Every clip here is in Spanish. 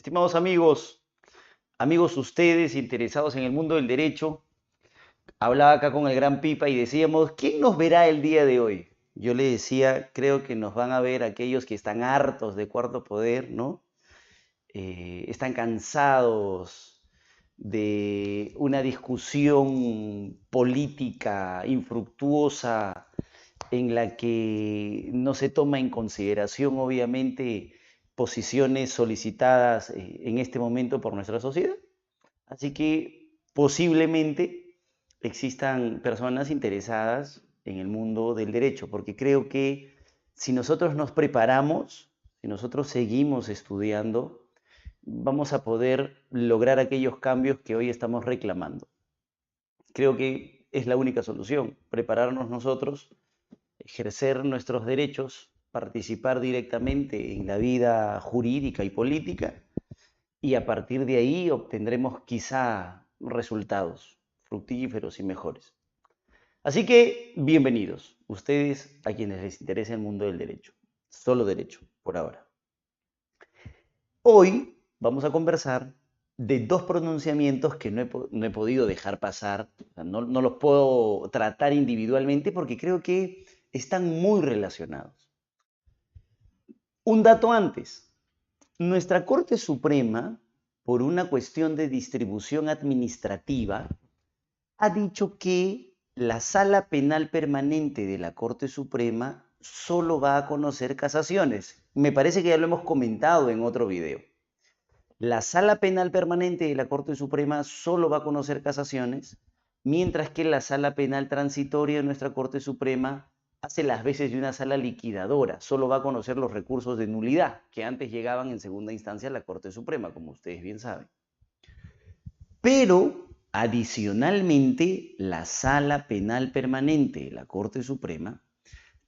Estimados amigos, amigos ustedes interesados en el mundo del derecho, hablaba acá con el gran Pipa y decíamos, ¿quién nos verá el día de hoy? Yo le decía, creo que nos van a ver aquellos que están hartos de cuarto poder, ¿no? Eh, están cansados de una discusión política infructuosa en la que no se toma en consideración, obviamente, posiciones solicitadas eh, en este momento por nuestra sociedad. Así que posiblemente existan personas interesadas en el mundo del derecho, porque creo que si nosotros nos preparamos, si nosotros seguimos estudiando, vamos a poder lograr aquellos cambios que hoy estamos reclamando. Creo que es la única solución, prepararnos nosotros, ejercer nuestros derechos, participar directamente en la vida jurídica y política y a partir de ahí obtendremos quizá resultados fructíferos y mejores. Así que bienvenidos, ustedes a quienes les interesa el mundo del derecho, solo derecho por ahora. Hoy vamos a conversar de dos pronunciamientos que no he, podido dejar pasar, no, no los puedo tratar individualmente porque creo que están muy relacionados. Un dato antes, nuestra Corte Suprema, por una cuestión de distribución administrativa, ha dicho que la Sala Penal Permanente de la Corte Suprema solo va a conocer casaciones. Me parece que ya lo hemos comentado en otro video. La Sala Penal Permanente de la Corte Suprema solo va a conocer casaciones, mientras que la Sala Penal Transitoria de nuestra Corte Suprema hace las veces de una sala liquidadora, solo va a conocer los recursos de nulidad que antes llegaban en segunda instancia a la Corte Suprema, como ustedes bien saben. Pero, adicionalmente, la Sala Penal Permanente de la Corte Suprema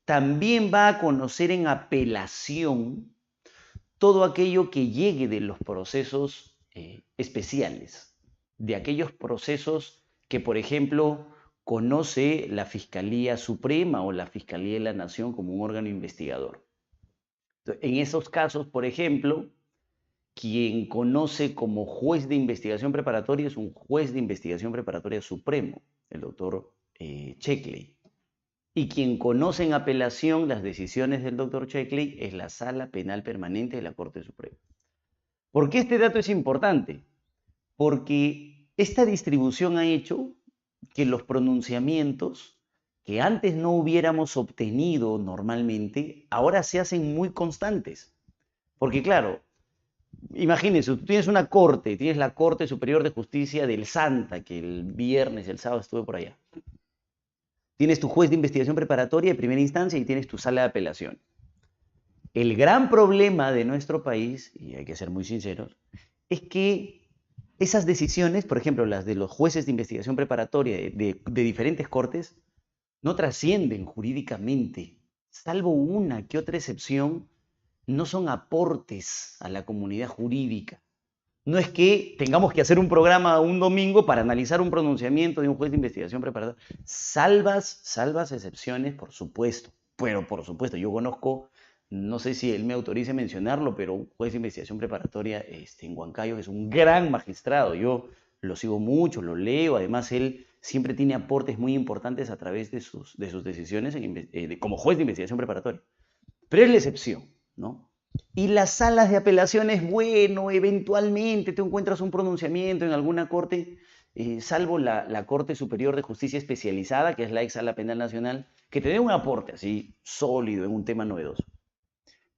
también va a conocer en apelación todo aquello que llegue de los procesos eh, especiales, de aquellos procesos que, por ejemplo, conoce la Fiscalía Suprema o la Fiscalía de la Nación como un órgano investigador. En esos casos, por ejemplo, quien conoce como juez de investigación preparatoria es un juez de investigación preparatoria supremo, el doctor eh, Checkley. Y quien conoce en apelación las decisiones del doctor Checkley es la Sala Penal Permanente de la Corte Suprema. ¿Por qué este dato es importante? Porque esta distribución ha hecho que los pronunciamientos que antes no hubiéramos obtenido normalmente, ahora se hacen muy constantes. Porque claro, imagínense, tú tienes una corte, tienes la Corte Superior de Justicia del Santa, que el viernes, el sábado estuve por allá. Tienes tu juez de investigación preparatoria de primera instancia y tienes tu sala de apelación. El gran problema de nuestro país, y hay que ser muy sinceros, es que esas decisiones, por ejemplo, las de los jueces de investigación preparatoria de, diferentes cortes, no trascienden jurídicamente, salvo una que otra excepción, no son aportes a la comunidad jurídica. No es que tengamos que hacer un programa un domingo para analizar un pronunciamiento de un juez de investigación preparatoria. Salvas, salvas excepciones, por supuesto. Pero por supuesto, yo conozco, no sé si él me autorice mencionarlo, pero un juez de investigación preparatoria este, en Huancayo es un gran magistrado. Yo lo sigo mucho, lo leo. Además, él siempre tiene aportes muy importantes a través de sus, de sus decisiones eh, como juez de investigación preparatoria. Pero es la excepción, ¿no? Y las salas de apelaciones, bueno, eventualmente te encuentras un pronunciamiento en alguna corte, eh, salvo la, Corte Superior de Justicia Especializada, que es la ex sala penal nacional, que te dé un aporte así sólido en un tema novedoso.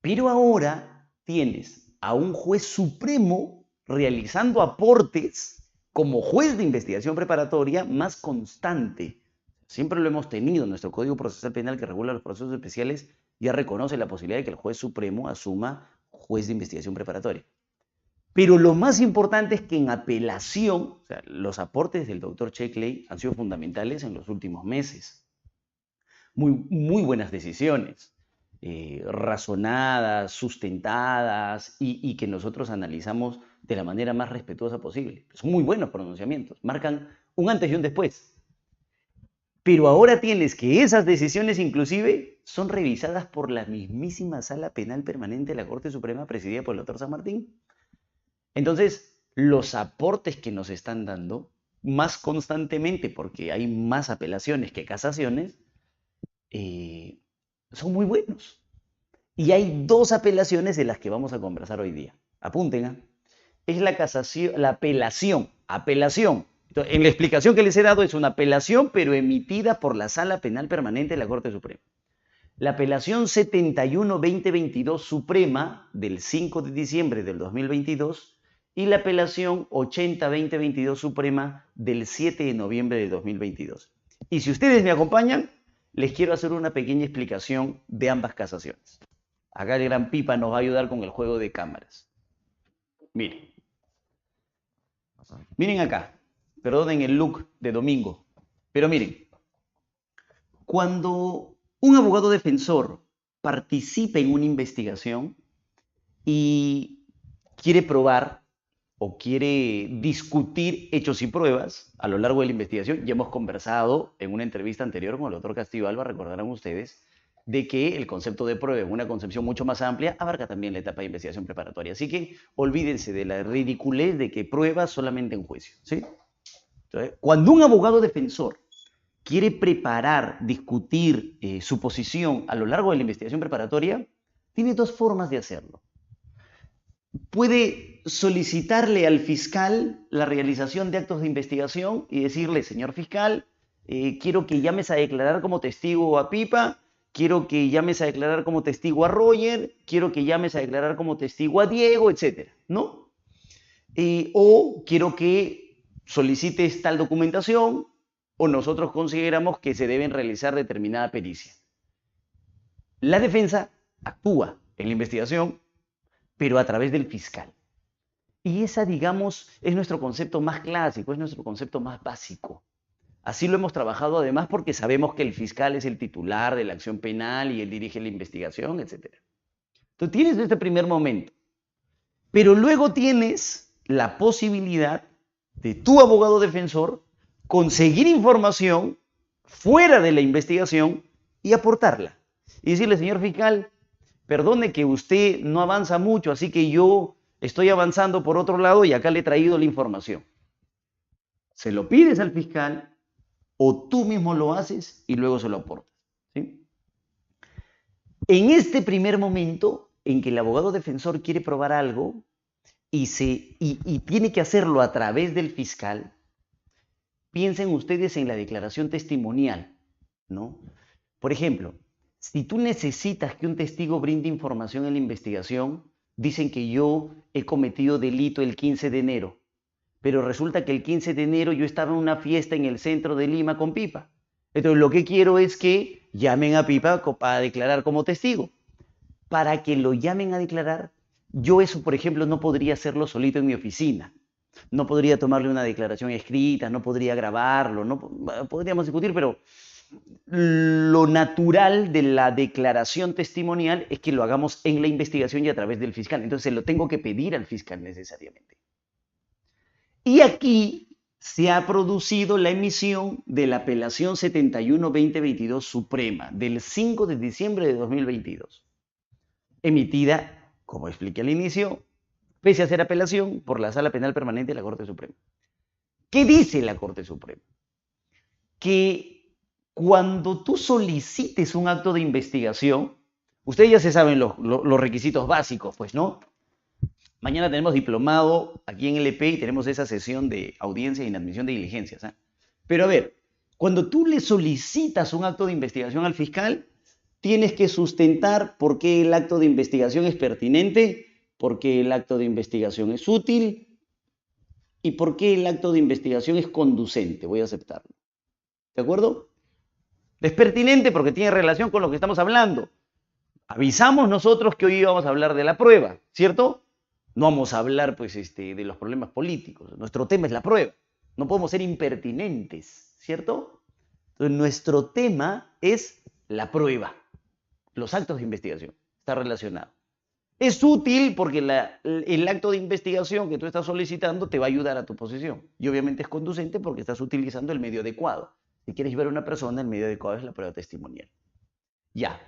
Pero ahora tienes a un juez supremo realizando aportes como juez de investigación preparatoria más constante. Siempre lo hemos tenido en nuestro Código Procesal Penal que regula los procesos especiales ya reconoce la posibilidad de que el juez supremo asuma juez de investigación preparatoria. Pero lo más importante es que en apelación, los aportes del doctor Checkley han sido fundamentales en los últimos meses. Muy, muy buenas decisiones, eh, razonadas, sustentadas y, que nosotros analizamos de la manera más respetuosa posible. Son muy buenos pronunciamientos, marcan un antes y un después pero ahora tienes que esas decisiones inclusive son revisadas por la mismísima Sala Penal Permanente de la Corte Suprema presidida por el doctor San Martín. Entonces, los aportes que nos están dando más constantemente, porque hay más apelaciones que casaciones, eh, son muy buenos. Y hay dos apelaciones de las que vamos a conversar hoy día. Apunten. ¿ah? Es la casación, la apelación, apelación. en la explicación que les he dado es una apelación, pero emitida por la Sala Penal Permanente de la Corte Suprema. La apelación 71-2022 Suprema del 5 de diciembre del 2022 y la apelación 80-2022 Suprema del 7 de noviembre de 2022. Y si ustedes me acompañan, les quiero hacer una pequeña explicación de ambas casaciones. Acá el gran Pipa nos va a ayudar con el juego de cámaras. Miren. Miren acá. Perdonen el look de domingo. Pero miren. Cuando un abogado defensor participa en una investigación y quiere probar o quiere discutir hechos y pruebas a lo largo de la investigación, ya hemos conversado en una entrevista anterior con el doctor Castillo Alba, recordarán ustedes, de que el concepto de prueba una concepción mucho más amplia abarca también la etapa de investigación preparatoria. Así que olvídense de la ridiculez de que prueba solamente en juicio. ¿sí? cuando un abogado defensor quiere preparar, discutir eh, su posición a lo largo de la investigación preparatoria, tiene dos formas de hacerlo. Puede solicitarle al fiscal la realización de actos de investigación y decirle, señor fiscal, eh, quiero que llames a declarar como testigo a Pipa quiero que llames a declarar como testigo a Roger, quiero que llames a declarar como testigo a Diego, etcétera, ¿no? Eh, o quiero que solicites tal documentación o nosotros consideramos que se deben realizar determinada pericia. La defensa actúa en la investigación, pero a través del fiscal. Y esa, digamos, es nuestro concepto más clásico, es nuestro concepto más básico. Así lo hemos trabajado además porque sabemos que el fiscal es el titular de la acción penal y él dirige la investigación, etc. Tú tienes este primer momento, pero luego tienes la posibilidad de tu abogado defensor conseguir información fuera de la investigación y aportarla. Y decirle, señor fiscal, perdone que usted no avanza mucho, así que yo estoy avanzando por otro lado y acá le he traído la información. Se lo pides al fiscal o tú mismo lo haces y luego se lo aportas. En este primer momento en que el abogado defensor quiere probar algo y, se, y tiene que hacerlo a través del fiscal, piensen ustedes en la declaración testimonial, ¿no? Por ejemplo, si tú necesitas que un testigo brinde información en la investigación, dicen que yo he cometido delito el 15 de enero pero resulta que el 15 de enero yo estaba en una fiesta en el centro de Lima con Pipa. Entonces lo que quiero es que llamen a Pipa para declarar como testigo. Para que lo llamen a declarar, yo eso, por ejemplo, no podría hacerlo solito en mi oficina. No podría tomarle una declaración escrita, no podría grabarlo, no podríamos discutir, pero lo natural de la declaración testimonial es que lo hagamos en la investigación y a través del fiscal. Entonces lo tengo que pedir al fiscal necesariamente. Y aquí se ha producido la emisión de la apelación 71-2022 Suprema del 5 de diciembre de 2022, emitida, como expliqué al inicio, pese a ser apelación por la Sala Penal Permanente de la Corte Suprema. ¿Qué dice la Corte Suprema? Que cuando tú solicites un acto de investigación, ustedes ya se saben los, requisitos básicos, pues, ¿no? Mañana tenemos diplomado aquí en LP y tenemos esa sesión de audiencia y inadmisión de diligencias. ¿ah? Pero a ver, cuando tú le solicitas un acto de investigación al fiscal, tienes que sustentar por qué el acto de investigación es pertinente, por qué el acto de investigación es útil y por qué el acto de investigación es conducente. Voy a aceptarlo. ¿De acuerdo? Es pertinente porque tiene relación con lo que estamos hablando. Avisamos nosotros que hoy íbamos a hablar de la prueba, ¿cierto? No vamos a hablar pues, este, de los problemas políticos. Nuestro tema es la prueba. No podemos ser impertinentes, ¿cierto? Entonces, nuestro tema es la prueba, los actos de investigación. Está relacionado. Es útil porque el acto de investigación que tú estás solicitando te va a ayudar a tu posición. Y obviamente es conducente porque estás utilizando el medio adecuado. Si quieres ver a una persona, el medio adecuado es la prueba testimonial. Ya.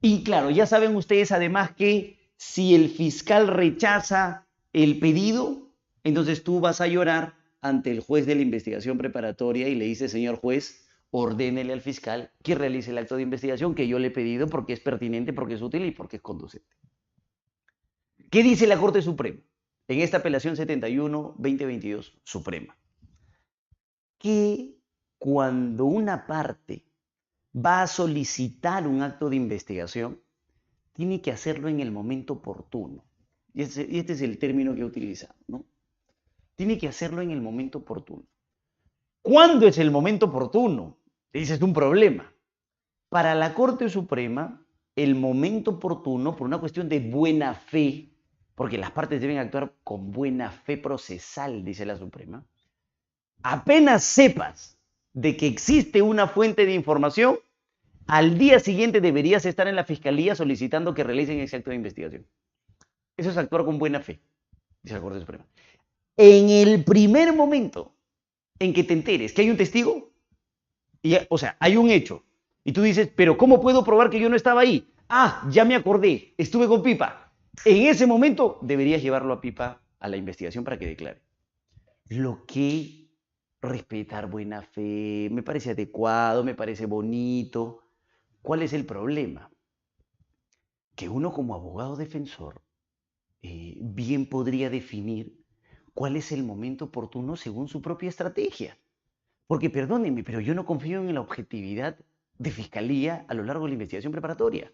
Y claro, ya saben ustedes además que si el fiscal rechaza el pedido, entonces tú vas a llorar ante el juez de la investigación preparatoria y le dices, señor juez, ordénele al fiscal que realice el acto de investigación que yo le he pedido porque es pertinente, porque es útil y porque es conducente. ¿Qué dice la Corte Suprema en esta apelación 71-2022 Suprema? Que cuando una parte va a solicitar un acto de investigación, tiene que hacerlo en el momento oportuno. Y este, es el término que he utilizado, ¿no? Tiene que hacerlo en el momento oportuno. ¿Cuándo es el momento oportuno? Ese es un problema. Para la Corte Suprema, el momento oportuno, por una cuestión de buena fe, porque las partes deben actuar con buena fe procesal, dice la Suprema, apenas sepas de que existe una fuente de información, al día siguiente deberías estar en la fiscalía solicitando que realicen ese acto de investigación. Eso es actuar con buena fe, dice la Corte Suprema. En el primer momento en que te enteres que hay un testigo, o sea, hay un hecho. Y tú dices, pero ¿cómo puedo probar que yo no estaba ahí? Ah, ya me acordé, estuve con Pipa. En ese momento deberías llevarlo a Pipa a la investigación para que declare. Lo que respetar buena fe, me parece adecuado, me parece bonito. ¿Cuál es el problema? Que uno como abogado defensor eh, bien podría definir cuál es el momento oportuno según su propia estrategia. Porque perdónenme, pero yo no confío en la objetividad de fiscalía a lo largo de la investigación preparatoria.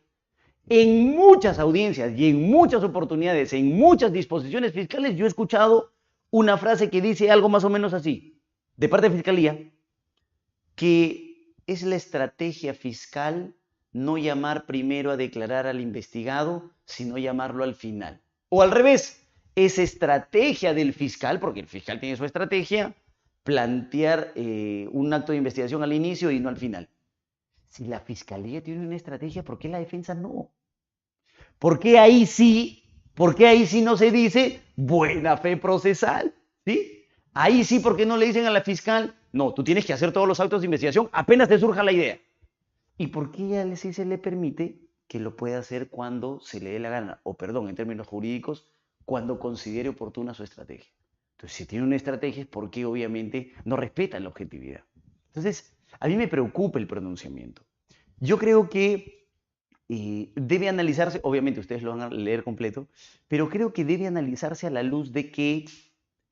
En muchas audiencias y en muchas oportunidades, en muchas disposiciones fiscales, yo he escuchado una frase que dice algo más o menos así, de parte de fiscalía, que es la estrategia fiscal no llamar primero a declarar al investigado, sino llamarlo al final. O al revés, es estrategia del fiscal, porque el fiscal tiene su estrategia, plantear eh, un acto de investigación al inicio y no al final. Si la fiscalía tiene una estrategia, ¿por qué la defensa no? ¿Por qué ahí sí, por qué ahí sí no se dice buena fe procesal? ¿Sí? Ahí sí, ¿por qué no le dicen a la fiscal, no, tú tienes que hacer todos los actos de investigación apenas te surja la idea? ¿Y por qué a sí se le permite que lo pueda hacer cuando se le dé la gana? O perdón, en términos jurídicos, cuando considere oportuna su estrategia. Entonces, si tiene una estrategia es porque obviamente no respetan la objetividad. Entonces, a mí me preocupa el pronunciamiento. Yo creo que eh, debe analizarse, obviamente ustedes lo van a leer completo, pero creo que debe analizarse a la luz de que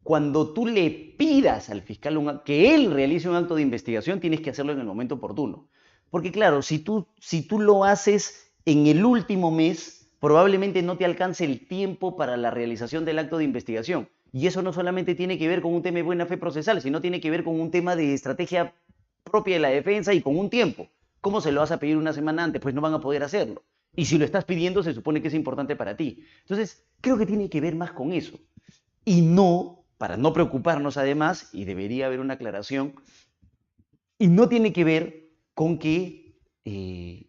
cuando tú le pidas al fiscal que él realice un acto de investigación, tienes que hacerlo en el momento oportuno. Porque claro, si tú, si tú lo haces en el último mes, probablemente no te alcance el tiempo para la realización del acto de investigación. Y eso no solamente tiene que ver con un tema de buena fe procesal, sino tiene que ver con un tema de estrategia propia de la defensa y con un tiempo. ¿Cómo se lo vas a pedir una semana antes? Pues no van a poder hacerlo. Y si lo estás pidiendo, se supone que es importante para ti. Entonces, creo que tiene que ver más con eso. Y no, para no preocuparnos además, y debería haber una aclaración, y no tiene que ver con que eh,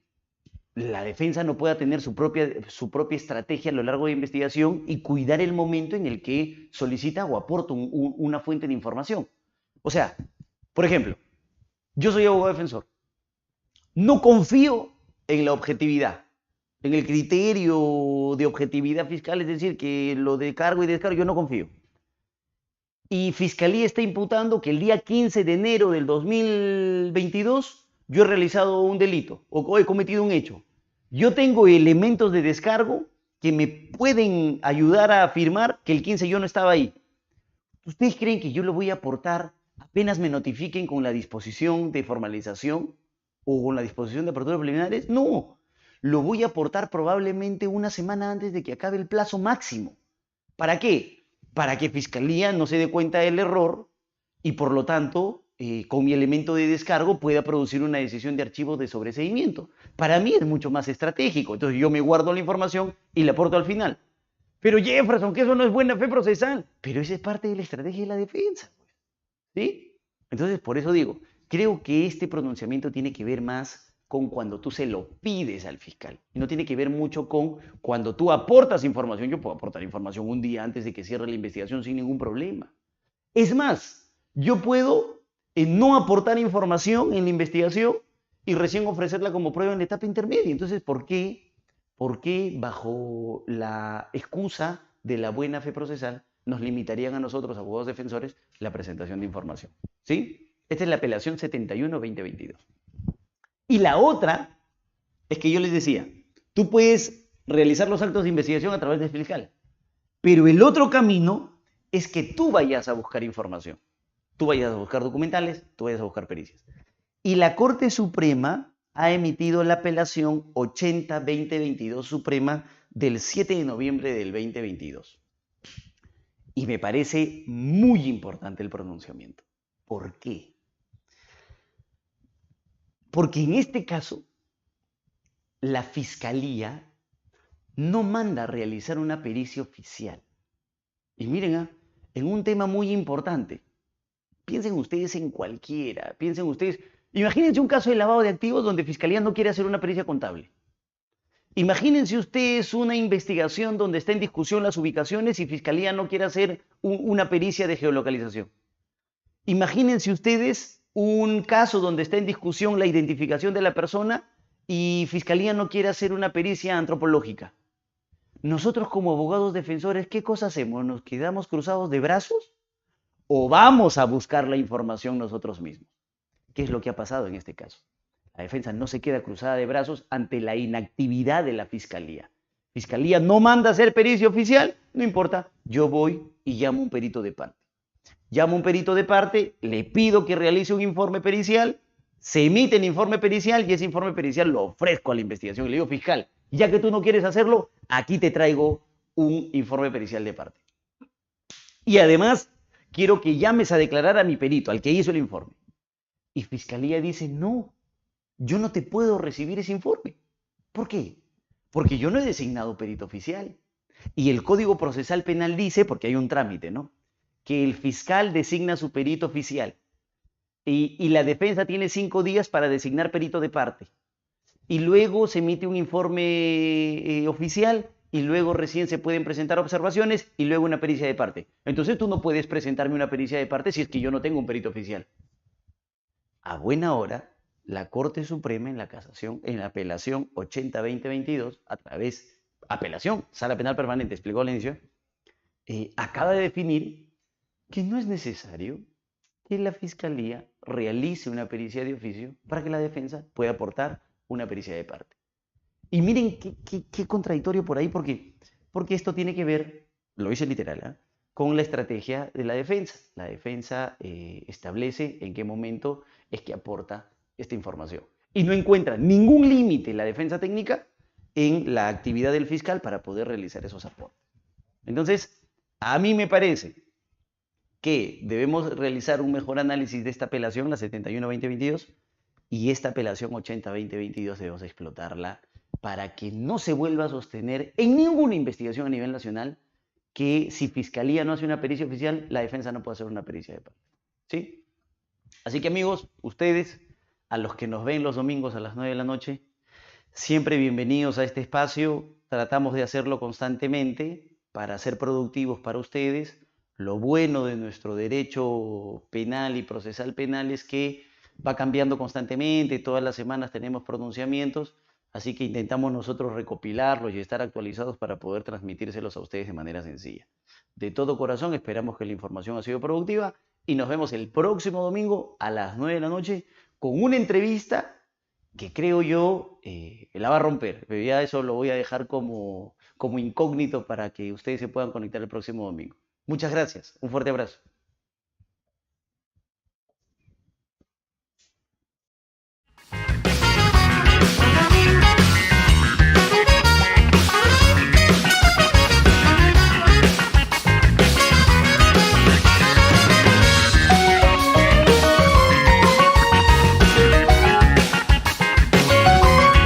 la defensa no pueda tener su propia, su propia estrategia a lo largo de la investigación y cuidar el momento en el que solicita o aporta una fuente de información. O sea, por ejemplo, yo soy abogado defensor. No confío en la objetividad, en el criterio de objetividad fiscal, es decir, que lo de cargo y descargo, yo no confío. Y Fiscalía está imputando que el día 15 de enero del 2022 yo he realizado un delito o he cometido un hecho. Yo tengo elementos de descargo que me pueden ayudar a afirmar que el 15 yo no estaba ahí. ¿Ustedes creen que yo lo voy a aportar apenas me notifiquen con la disposición de formalización o con la disposición de apertura preliminares? No, lo voy a aportar probablemente una semana antes de que acabe el plazo máximo. ¿Para qué? Para que Fiscalía no se dé cuenta del error y por lo tanto eh, con mi elemento de descargo pueda producir una decisión de archivo de sobreseimiento. Para mí es mucho más estratégico. Entonces yo me guardo la información y la aporto al final. Pero Jefferson, que eso no es buena fe procesal. Pero esa es parte de la estrategia de la defensa. Pues, ¿Sí? Entonces, por eso digo, creo que este pronunciamiento tiene que ver más con cuando tú se lo pides al fiscal. Y no tiene que ver mucho con cuando tú aportas información. Yo puedo aportar información un día antes de que cierre la investigación sin ningún problema. Es más, yo puedo en no aportar información en la investigación y recién ofrecerla como prueba en la etapa intermedia. Entonces, ¿por qué? ¿Por qué bajo la excusa de la buena fe procesal nos limitarían a nosotros, abogados defensores, la presentación de información. ¿Sí? Esta es la apelación 71-2022. Y la otra es que yo les decía, tú puedes realizar los actos de investigación a través del fiscal, pero el otro camino es que tú vayas a buscar información. Tú vayas a buscar documentales, tú vayas a buscar pericias. Y la Corte Suprema ha emitido la apelación 80-2022 Suprema del 7 de noviembre del 2022. Y me parece muy importante el pronunciamiento. ¿Por qué? Porque en este caso, la fiscalía no manda a realizar una pericia oficial. Y miren, ah, en un tema muy importante, piensen ustedes en cualquiera, piensen ustedes, imagínense un caso de lavado de activos donde Fiscalía no quiere hacer una pericia contable. Imagínense ustedes una investigación donde está en discusión las ubicaciones y Fiscalía no quiere hacer una pericia de geolocalización. Imagínense ustedes un caso donde está en discusión la identificación de la persona y Fiscalía no quiere hacer una pericia antropológica. Nosotros como abogados defensores, ¿qué cosa hacemos? ¿Nos quedamos cruzados de brazos o vamos a buscar la información nosotros mismos? ¿Qué es lo que ha pasado en este caso? La defensa no se queda cruzada de brazos ante la inactividad de la fiscalía. Fiscalía no manda a hacer pericia oficial, no importa, yo voy y llamo a un perito de parte. Llamo a un perito de parte, le pido que realice un informe pericial, se emite el informe pericial y ese informe pericial lo ofrezco a la investigación. Le digo, fiscal, ya que tú no quieres hacerlo, aquí te traigo un informe pericial de parte. Y además, quiero que llames a declarar a mi perito, al que hizo el informe. Y Fiscalía dice, no, yo no te puedo recibir ese informe. ¿Por qué? Porque yo no he designado perito oficial. Y el Código Procesal Penal dice, porque hay un trámite, ¿no? Que el fiscal designa su perito oficial. Y, la defensa tiene cinco días para designar perito de parte. Y luego se emite un informe eh, oficial y luego recién se pueden presentar observaciones y luego una pericia de parte. Entonces tú no puedes presentarme una pericia de parte si es que yo no tengo un perito oficial. A buena hora, la Corte Suprema en la casación, en la apelación 80-2022, a través, apelación, sala penal permanente, explicó al inicio, eh, acaba de definir que no es necesario que la Fiscalía realice una pericia de oficio para que la defensa pueda aportar una pericia de parte. Y miren qué, contradictorio por ahí, porque, porque esto tiene que ver, lo hice literal, ¿eh? con la estrategia de la defensa. La defensa eh, establece en qué momento es que aporta esta información. Y no encuentra ningún límite la defensa técnica en la actividad del fiscal para poder realizar esos aportes. Entonces, a mí me parece que debemos realizar un mejor análisis de esta apelación, la 71-2022, y esta apelación 80-2022 debemos explotarla para que no se vuelva a sostener en ninguna investigación a nivel nacional que si Fiscalía no hace una pericia oficial, la defensa no puede hacer una pericia de parte. ¿Sí? Así que amigos, ustedes a los que nos ven los domingos a las 9 de la noche, siempre bienvenidos a este espacio. Tratamos de hacerlo constantemente para ser productivos para ustedes. Lo bueno de nuestro derecho penal y procesal penal es que va cambiando constantemente, todas las semanas tenemos pronunciamientos, así que intentamos nosotros recopilarlos y estar actualizados para poder transmitírselos a ustedes de manera sencilla. De todo corazón esperamos que la información ha sido productiva y nos vemos el próximo domingo a las 9 de la noche con una entrevista que creo yo eh, la va a romper. Pero ya eso lo voy a dejar como, como incógnito para que ustedes se puedan conectar el próximo domingo. Muchas gracias. Un fuerte abrazo.